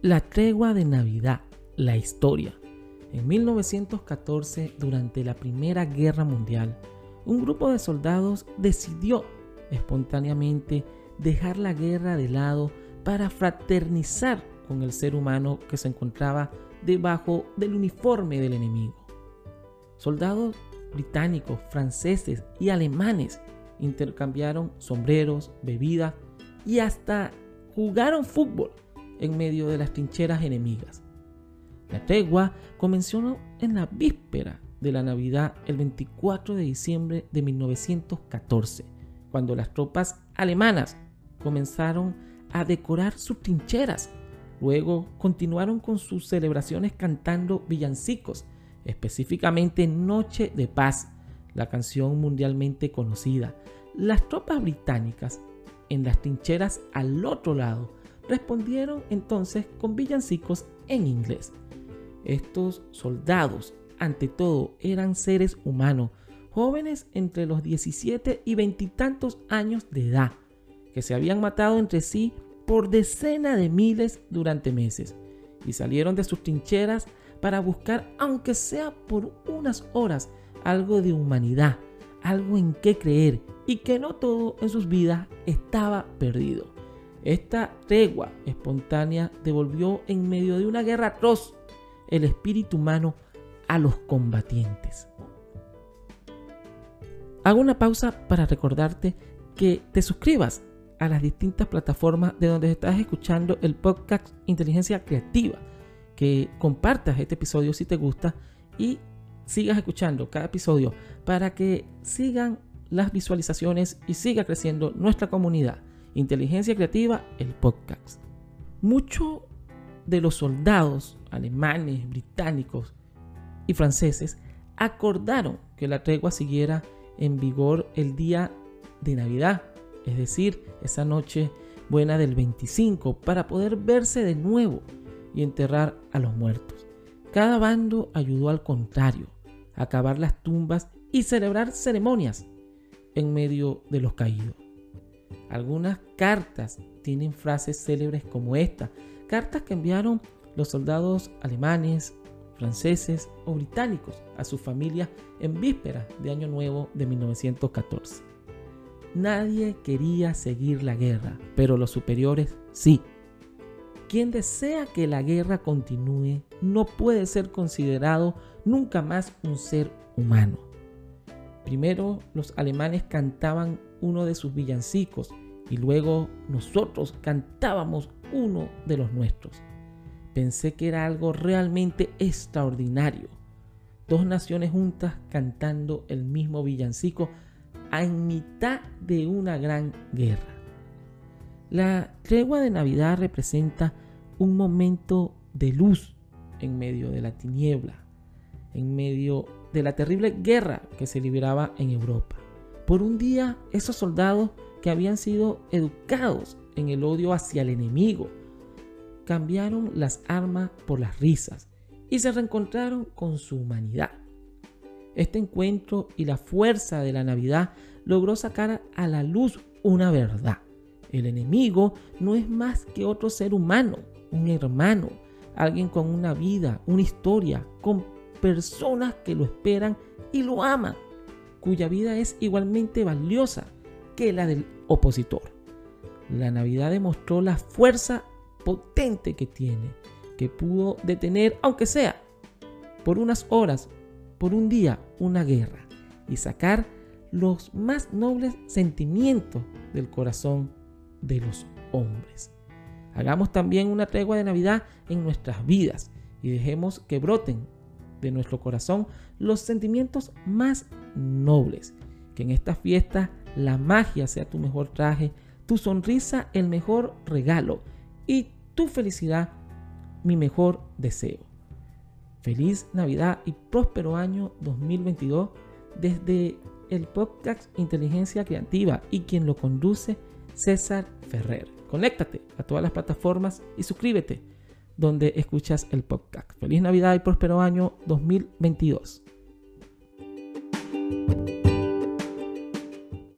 La tregua de Navidad, la historia. En 1914, durante la Primera Guerra Mundial, un grupo de soldados decidió espontáneamente dejar la guerra de lado para fraternizar con el ser humano que se encontraba debajo del uniforme del enemigo. Soldados británicos, franceses y alemanes intercambiaron sombreros, bebida y hasta jugaron fútbol en medio de las trincheras enemigas. La tregua comenzó en la víspera de la Navidad el 24 de diciembre de 1914, cuando las tropas alemanas comenzaron a decorar sus trincheras. Luego continuaron con sus celebraciones cantando villancicos, específicamente Noche de Paz, la canción mundialmente conocida. Las tropas británicas en las trincheras al otro lado respondieron entonces con villancicos en inglés. Estos soldados, ante todo, eran seres humanos, jóvenes entre los 17 y veintitantos años de edad, que se habían matado entre sí por decenas de miles durante meses y salieron de sus trincheras para buscar, aunque sea por unas horas, algo de humanidad, algo en qué creer y que no todo en sus vidas estaba perdido. Esta tregua espontánea devolvió en medio de una guerra atroz el espíritu humano a los combatientes. Hago una pausa para recordarte que te suscribas a las distintas plataformas de donde estás escuchando el podcast Inteligencia Creativa, que compartas este episodio si te gusta y sigas escuchando cada episodio para que sigan las visualizaciones y siga creciendo nuestra comunidad. Inteligencia Creativa, el podcast. Muchos de los soldados alemanes, británicos y franceses acordaron que la tregua siguiera en vigor el día de Navidad, es decir, esa noche buena del 25, para poder verse de nuevo y enterrar a los muertos. Cada bando ayudó al contrario, a acabar las tumbas y celebrar ceremonias en medio de los caídos. Algunas cartas tienen frases célebres como esta, cartas que enviaron los soldados alemanes, franceses o británicos a sus familias en vísperas de Año Nuevo de 1914. Nadie quería seguir la guerra, pero los superiores sí. Quien desea que la guerra continúe no puede ser considerado nunca más un ser humano. Primero los alemanes cantaban uno de sus villancicos y luego nosotros cantábamos uno de los nuestros. Pensé que era algo realmente extraordinario. Dos naciones juntas cantando el mismo villancico en mitad de una gran guerra. La tregua de Navidad representa un momento de luz en medio de la tiniebla, en medio de la terrible guerra que se libraba en Europa. Por un día, esos soldados que habían sido educados en el odio hacia el enemigo, cambiaron las armas por las risas y se reencontraron con su humanidad. Este encuentro y la fuerza de la Navidad logró sacar a la luz una verdad. El enemigo no es más que otro ser humano, un hermano, alguien con una vida, una historia, con personas que lo esperan y lo aman, cuya vida es igualmente valiosa que la del opositor. La Navidad demostró la fuerza potente que tiene, que pudo detener, aunque sea por unas horas, por un día, una guerra y sacar los más nobles sentimientos del corazón de los hombres. Hagamos también una tregua de Navidad en nuestras vidas y dejemos que broten de nuestro corazón los sentimientos más nobles. Que en esta fiesta la magia sea tu mejor traje, tu sonrisa el mejor regalo y tu felicidad mi mejor deseo. Feliz Navidad y próspero año 2022 desde el podcast Inteligencia Creativa y quien lo conduce César Ferrer. Conéctate a todas las plataformas y suscríbete donde escuchas el podcast. Feliz Navidad y próspero año 2022.